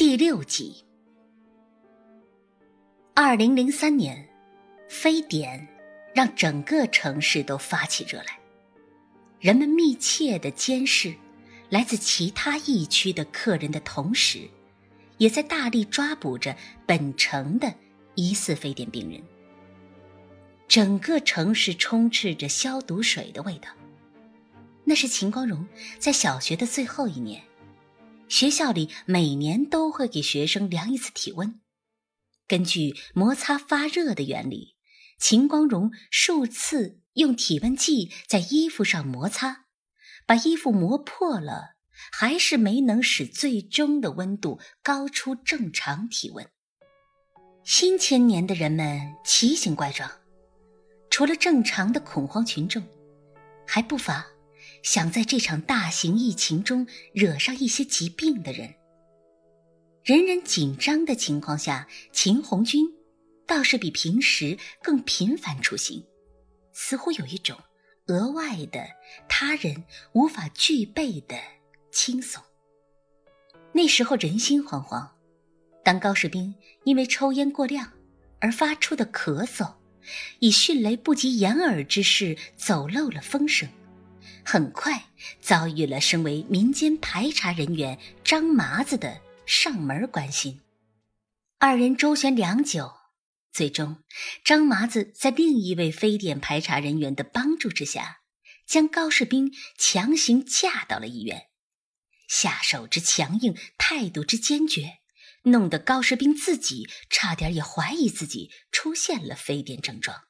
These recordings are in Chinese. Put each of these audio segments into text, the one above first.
第六集。二零零三年，非典让整个城市都发起热来，人们密切的监视来自其他疫区的客人的同时，也在大力抓捕着本城的疑似非典病人。整个城市充斥着消毒水的味道。那是秦光荣在小学的最后一年。学校里每年都会给学生量一次体温，根据摩擦发热的原理，秦光荣数次用体温计在衣服上摩擦，把衣服磨破了，还是没能使最终的温度高出正常体温。新千年的人们奇形怪状，除了正常的恐慌群众，还不乏。想在这场大型疫情中惹上一些疾病的人，人人紧张的情况下，秦红军倒是比平时更频繁出行，似乎有一种额外的他人无法具备的轻松。那时候人心惶惶，当高士兵因为抽烟过量而发出的咳嗽，以迅雷不及掩耳之势走漏了风声。很快遭遇了身为民间排查人员张麻子的上门关心，二人周旋良久，最终张麻子在另一位非典排查人员的帮助之下，将高士兵强行架到了医院。下手之强硬，态度之坚决，弄得高士兵自己差点也怀疑自己出现了非典症状。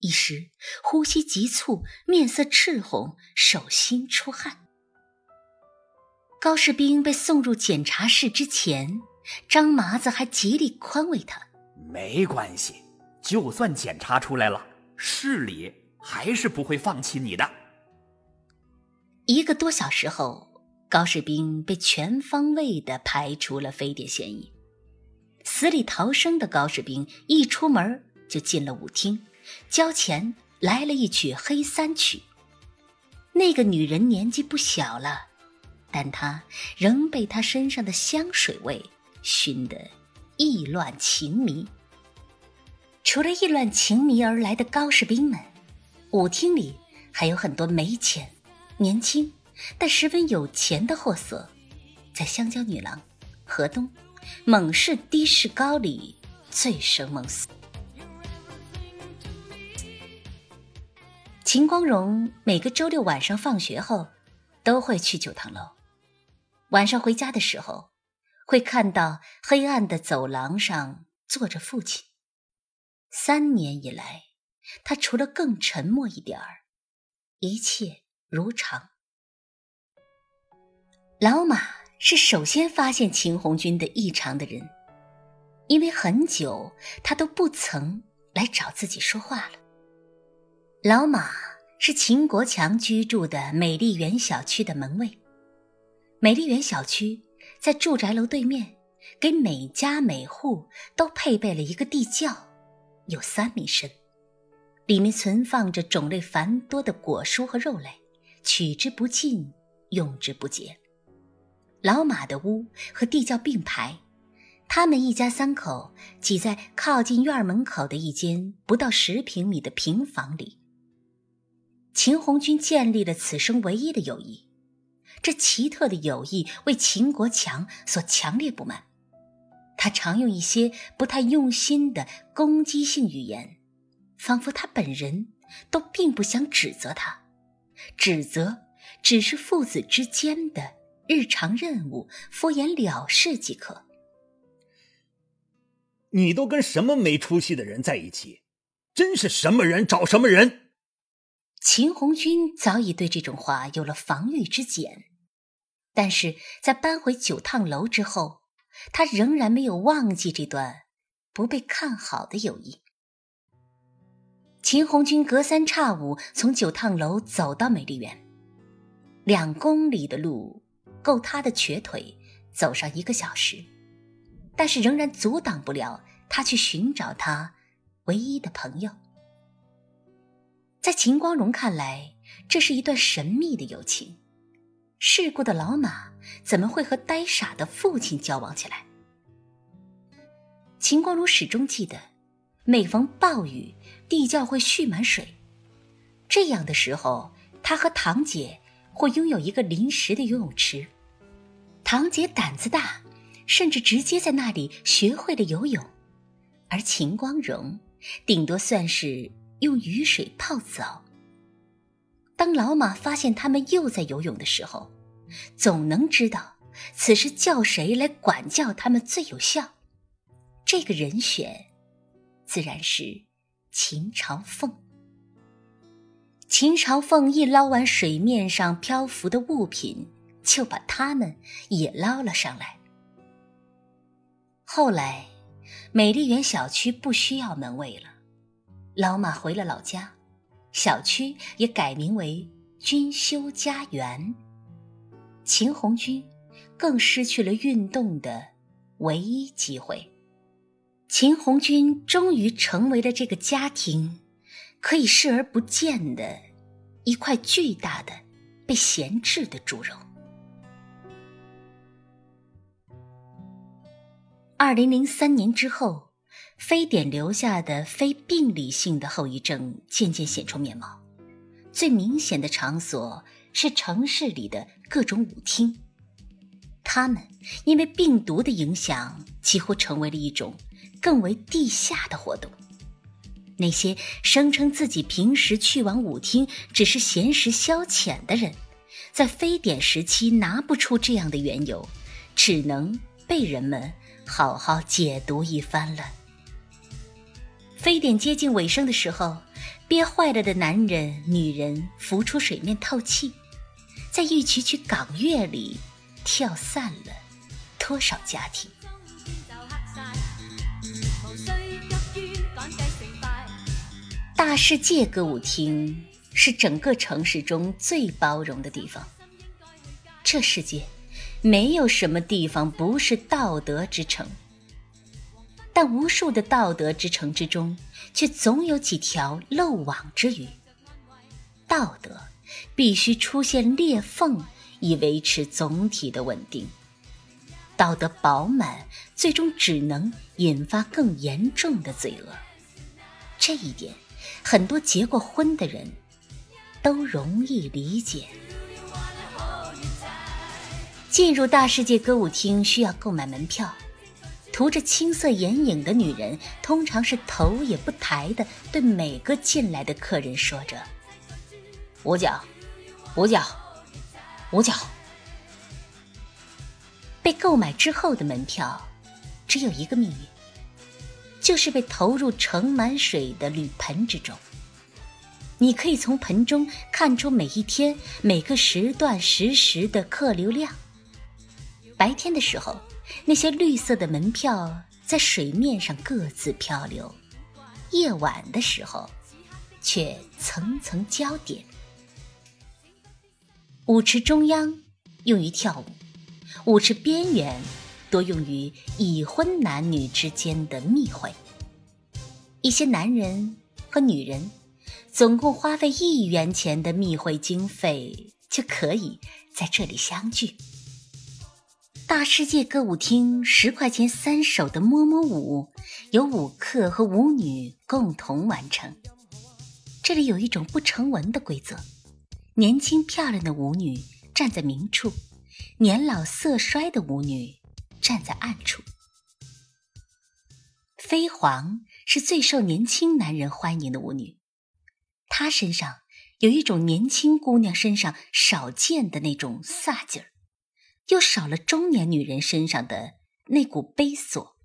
一时呼吸急促，面色赤红，手心出汗。高士兵被送入检查室之前，张麻子还极力宽慰他：“没关系，就算检查出来了，市里还是不会放弃你的。”一个多小时后，高士兵被全方位的排除了非典嫌疑。死里逃生的高士兵一出门就进了舞厅。交钱来了一曲黑三曲。那个女人年纪不小了，但她仍被她身上的香水味熏得意乱情迷。除了意乱情迷而来的高士兵们，舞厅里还有很多没钱、年轻但十分有钱的货色，在香蕉女郎、河东、猛士、的士高里醉生梦死。秦光荣每个周六晚上放学后，都会去酒堂楼。晚上回家的时候，会看到黑暗的走廊上坐着父亲。三年以来，他除了更沉默一点儿，一切如常。老马是首先发现秦红军的异常的人，因为很久他都不曾来找自己说话了。老马是秦国强居住的美丽园小区的门卫。美丽园小区在住宅楼对面，给每家每户都配备了一个地窖，有三米深，里面存放着种类繁多的果蔬和肉类，取之不尽，用之不竭。老马的屋和地窖并排，他们一家三口挤在靠近院门口的一间不到十平米的平房里。秦红军建立了此生唯一的友谊，这奇特的友谊为秦国强所强烈不满。他常用一些不太用心的攻击性语言，仿佛他本人都并不想指责他，指责只是父子之间的日常任务，敷衍了事即可。你都跟什么没出息的人在一起？真是什么人找什么人。秦红军早已对这种话有了防御之检，但是在搬回九趟楼之后，他仍然没有忘记这段不被看好的友谊。秦红军隔三差五从九趟楼走到美丽园，两公里的路够他的瘸腿走上一个小时，但是仍然阻挡不了他去寻找他唯一的朋友。在秦光荣看来，这是一段神秘的友情。世故的老马怎么会和呆傻的父亲交往起来？秦光荣始终记得，每逢暴雨，地窖会蓄满水。这样的时候，他和堂姐会拥有一个临时的游泳池。堂姐胆子大，甚至直接在那里学会了游泳，而秦光荣顶多算是用雨水泡澡。当老马发现他们又在游泳的时候，总能知道此时叫谁来管教他们最有效。这个人选，自然是秦朝凤。秦朝凤一捞完水面上漂浮的物品，就把它们也捞了上来。后来，美丽园小区不需要门卫了，老马回了老家，小区也改名为君修家园。秦红军更失去了运动的唯一机会。秦红军终于成为了这个家庭。可以视而不见的一块巨大的被闲置的猪肉。二零零三年之后，非典留下的非病理性的后遗症渐渐显出面貌。最明显的场所是城市里的各种舞厅，他们因为病毒的影响，几乎成为了一种更为地下的活动。那些声称自己平时去往舞厅只是闲时消遣的人，在非典时期拿不出这样的缘由，只能被人们好好解读一番了。非典接近尾声的时候，憋坏了的男人、女人浮出水面透气，在一曲曲港乐里跳散了多少家庭。大世界歌舞厅是整个城市中最包容的地方。这世界没有什么地方不是道德之城，但无数的道德之城之中，却总有几条漏网之鱼。道德必须出现裂缝，以维持总体的稳定。道德饱满，最终只能引发更严重的罪恶。这一点。很多结过婚的人都容易理解。进入大世界歌舞厅需要购买门票，涂着青色眼影的女人通常是头也不抬的对每个进来的客人说着：“五角，五角，五角。”被购买之后的门票只有一个命运。就是被投入盛满水的铝盆之中。你可以从盆中看出每一天每个时段实时的客流量。白天的时候，那些绿色的门票在水面上各自漂流；夜晚的时候，却层层交叠。舞池中央用于跳舞，舞池边缘。多用于已婚男女之间的密会。一些男人和女人总共花费一元钱的密会经费，就可以在这里相聚。大世界歌舞厅十块钱三首的摸摸舞，由舞客和舞女共同完成。这里有一种不成文的规则：年轻漂亮的舞女站在明处，年老色衰的舞女。站在暗处，飞黄是最受年轻男人欢迎的舞女，她身上有一种年轻姑娘身上少见的那种飒劲儿，又少了中年女人身上的那股悲锁。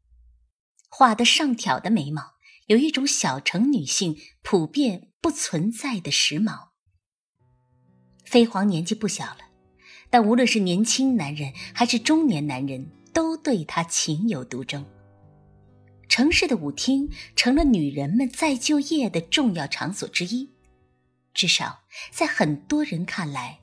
画的上挑的眉毛，有一种小城女性普遍不存在的时髦。飞黄年纪不小了，但无论是年轻男人还是中年男人。都对她情有独钟。城市的舞厅成了女人们再就业的重要场所之一，至少在很多人看来，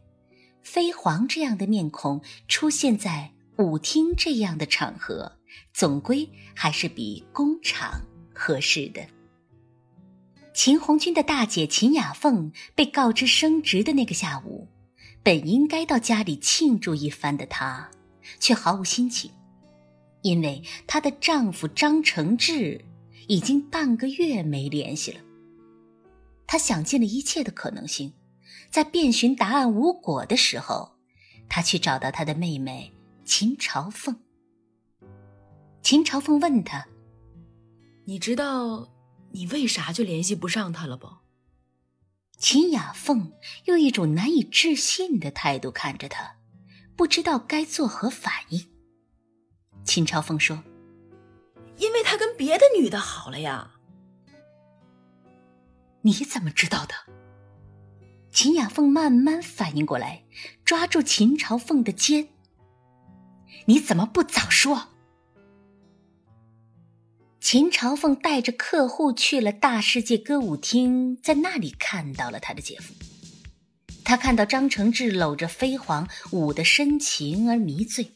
飞黄这样的面孔出现在舞厅这样的场合，总归还是比工厂合适的。秦红军的大姐秦雅凤被告知升职的那个下午，本应该到家里庆祝一番的她，却毫无心情。因为她的丈夫张承志已经半个月没联系了。她想尽了一切的可能性，在遍寻答案无果的时候，他去找到他的妹妹秦朝凤。秦朝凤问他：“你知道你为啥就联系不上他了不？”秦雅凤用一种难以置信的态度看着他，不知道该作何反应。秦朝凤说：“因为他跟别的女的好了呀。”你怎么知道的？秦雅凤慢慢反应过来，抓住秦朝凤的肩：“你怎么不早说？”秦朝凤带着客户去了大世界歌舞厅，在那里看到了他的姐夫。他看到张承志搂着飞黄，舞的深情而迷醉。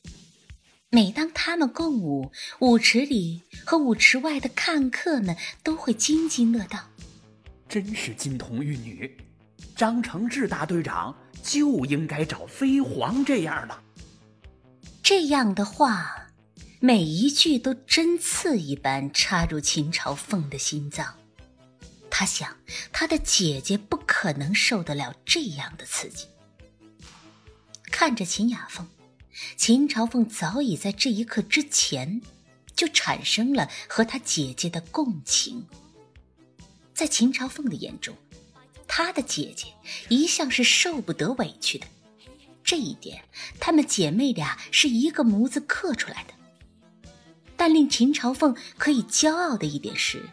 每当他们共舞，舞池里和舞池外的看客们都会津津乐道。真是金童玉女，张承志大队长就应该找飞黄这样的。这样的话。每一句都针刺一般插入秦朝凤的心脏，他想，他的姐姐不可能受得了这样的刺激。看着秦雅凤，秦朝凤早已在这一刻之前就产生了和他姐姐的共情。在秦朝凤的眼中，她的姐姐一向是受不得委屈的，这一点，她们姐妹俩是一个模子刻出来的。但令秦朝凤可以骄傲的一点是，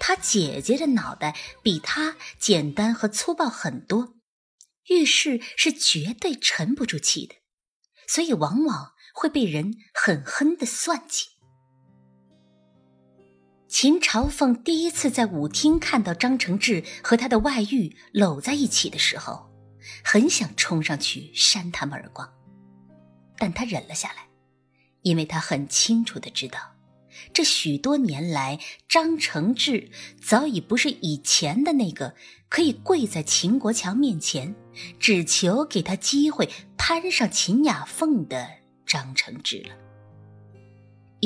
她姐姐的脑袋比她简单和粗暴很多，遇事是绝对沉不住气的，所以往往会被人狠狠的算计。秦朝凤第一次在舞厅看到张承志和他的外遇搂在一起的时候，很想冲上去扇他们耳光，但他忍了下来。因为他很清楚的知道，这许多年来，张承志早已不是以前的那个可以跪在秦国强面前，只求给他机会攀上秦雅凤的张承志了。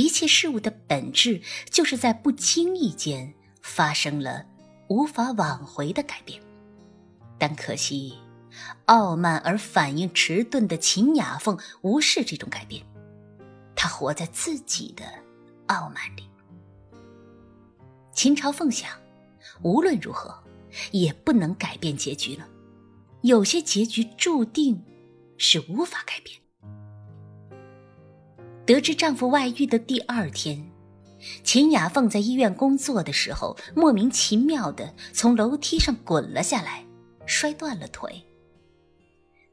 一切事物的本质，就是在不经意间发生了无法挽回的改变。但可惜，傲慢而反应迟钝的秦雅凤无视这种改变。她活在自己的傲慢里。秦朝凤想，无论如何，也不能改变结局了。有些结局注定是无法改变。得知丈夫外遇的第二天，秦雅凤在医院工作的时候，莫名其妙的从楼梯上滚了下来，摔断了腿。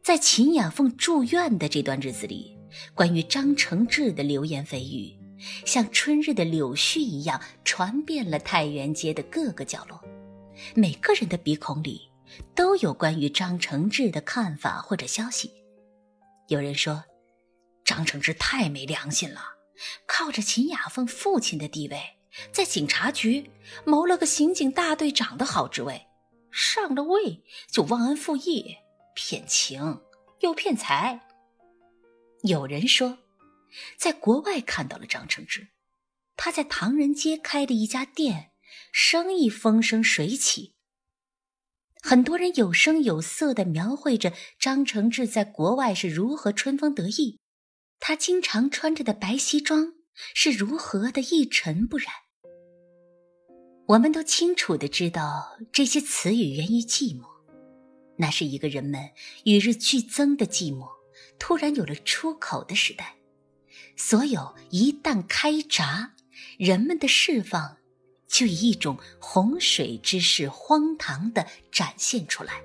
在秦雅凤住院的这段日子里。关于张承志的流言蜚语，像春日的柳絮一样传遍了太原街的各个角落。每个人的鼻孔里都有关于张承志的看法或者消息。有人说，张承志太没良心了，靠着秦雅凤父亲的地位，在警察局谋了个刑警大队长的好职位，上了位就忘恩负义，骗情又骗财。有人说，在国外看到了张承志，他在唐人街开的一家店，生意风生水起。很多人有声有色的描绘着张承志在国外是如何春风得意，他经常穿着的白西装是如何的一尘不染。我们都清楚的知道，这些词语源于寂寞，那是一个人们与日俱增的寂寞。突然有了出口的时代，所有一旦开闸，人们的释放就以一种洪水之势荒唐的展现出来。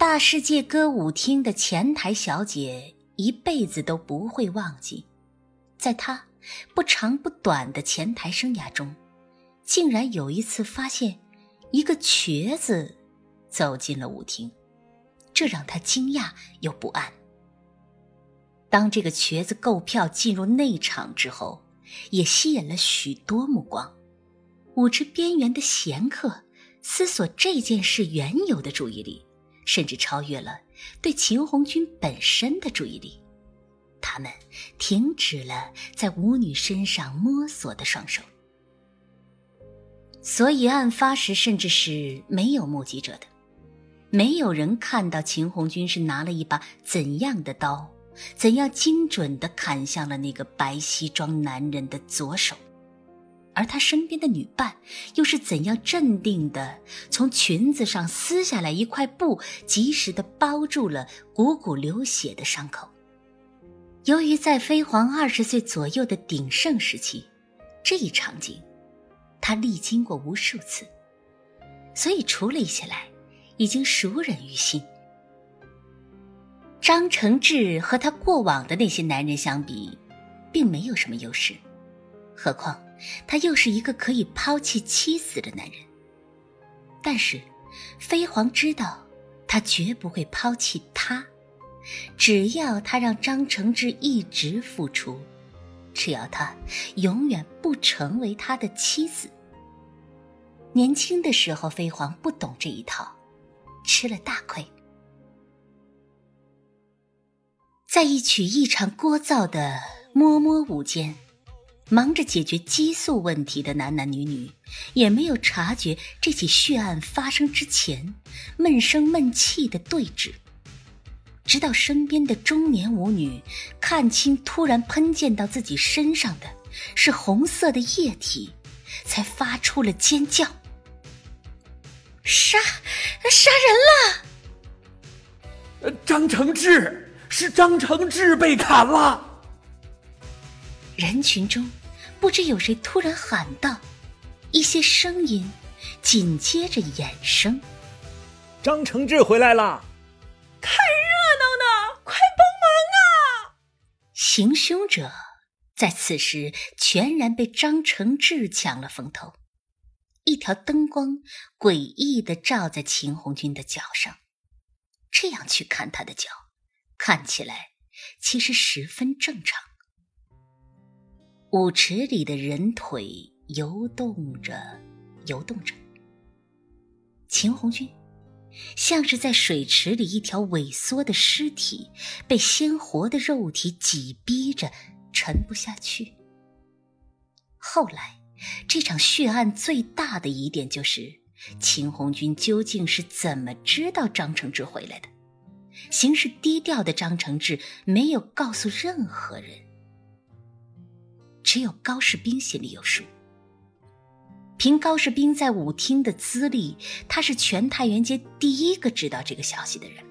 大世界歌舞厅的前台小姐一辈子都不会忘记，在她不长不短的前台生涯中，竟然有一次发现一个瘸子。走进了舞厅，这让他惊讶又不安。当这个瘸子购票进入内场之后，也吸引了许多目光。舞池边缘的闲客思索这件事缘由的注意力，甚至超越了对秦红军本身的注意力。他们停止了在舞女身上摸索的双手。所以案发时甚至是没有目击者的，没有人看到秦红军是拿了一把怎样的刀，怎样精准的砍向了那个白西装男人的左手。而他身边的女伴又是怎样镇定的从裙子上撕下来一块布，及时的包住了汩汩流血的伤口？由于在飞黄二十岁左右的鼎盛时期，这一场景他历经过无数次，所以处理起来已经熟稔于心。张承志和他过往的那些男人相比，并没有什么优势，何况。他又是一个可以抛弃妻子的男人，但是飞黄知道，他绝不会抛弃他。只要他让张承志一直付出，只要他永远不成为他的妻子。年轻的时候，飞黄不懂这一套，吃了大亏。在一曲异常聒噪的摸摸舞间。忙着解决激素问题的男男女女，也没有察觉这起血案发生之前闷声闷气的对峙。直到身边的中年舞女看清突然喷溅到自己身上的是红色的液体，才发出了尖叫：“杀，杀人了！”张承志是张承志被砍了。人群中。不知有谁突然喊道：“一些声音紧接着衍生。张承志回来了，看热闹呢，快帮忙啊！”行凶者在此时全然被张承志抢了风头。一条灯光诡异的照在秦红军的脚上，这样去看他的脚，看起来其实十分正常。舞池里的人腿游动着，游动着。秦红军像是在水池里一条萎缩的尸体，被鲜活的肉体挤逼着沉不下去。后来，这场血案最大的疑点就是秦红军究竟是怎么知道张承志回来的？行事低调的张承志没有告诉任何人。只有高士兵心里有数。凭高士兵在舞厅的资历，他是全太原街第一个知道这个消息的人。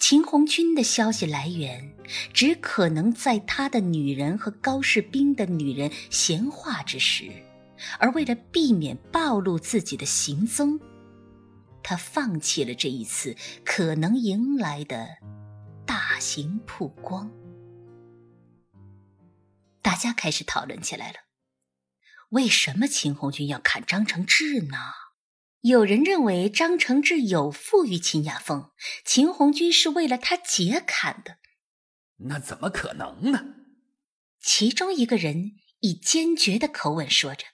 秦红军的消息来源，只可能在他的女人和高士兵的女人闲话之时，而为了避免暴露自己的行踪，他放弃了这一次可能迎来的大型曝光。大家开始讨论起来了。为什么秦红军要砍张承志呢？有人认为张承志有负于秦雅凤，秦红军是为了他姐砍的。那怎么可能呢？其中一个人以坚决的口吻说着：“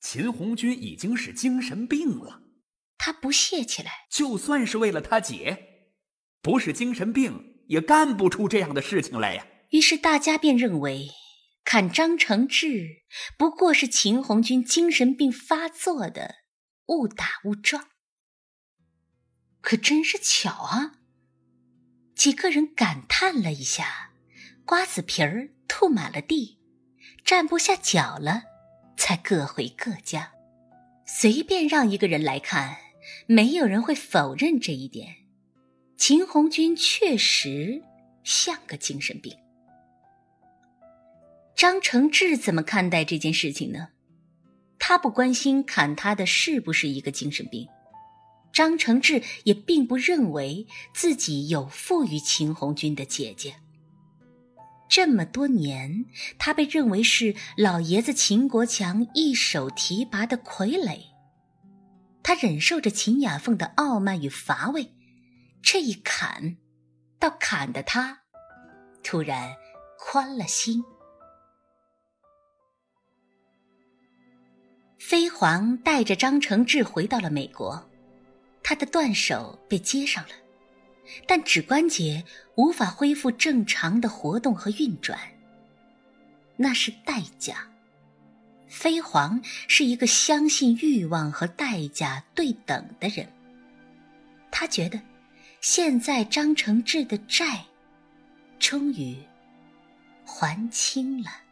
秦红军已经是精神病了。”他不屑起来：“就算是为了他姐，不是精神病也干不出这样的事情来呀。”于是大家便认为。砍张承志不过是秦红军精神病发作的误打误撞，可真是巧啊！几个人感叹了一下，瓜子皮儿吐满了地，站不下脚了，才各回各家。随便让一个人来看，没有人会否认这一点。秦红军确实像个精神病。张承志怎么看待这件事情呢？他不关心砍他的是不是一个精神病，张承志也并不认为自己有负于秦红军的姐姐。这么多年，他被认为是老爷子秦国强一手提拔的傀儡，他忍受着秦雅凤的傲慢与乏味，这一砍，倒砍得他突然宽了心。飞黄带着张承志回到了美国，他的断手被接上了，但指关节无法恢复正常的活动和运转。那是代价。飞黄是一个相信欲望和代价对等的人。他觉得，现在张承志的债，终于还清了。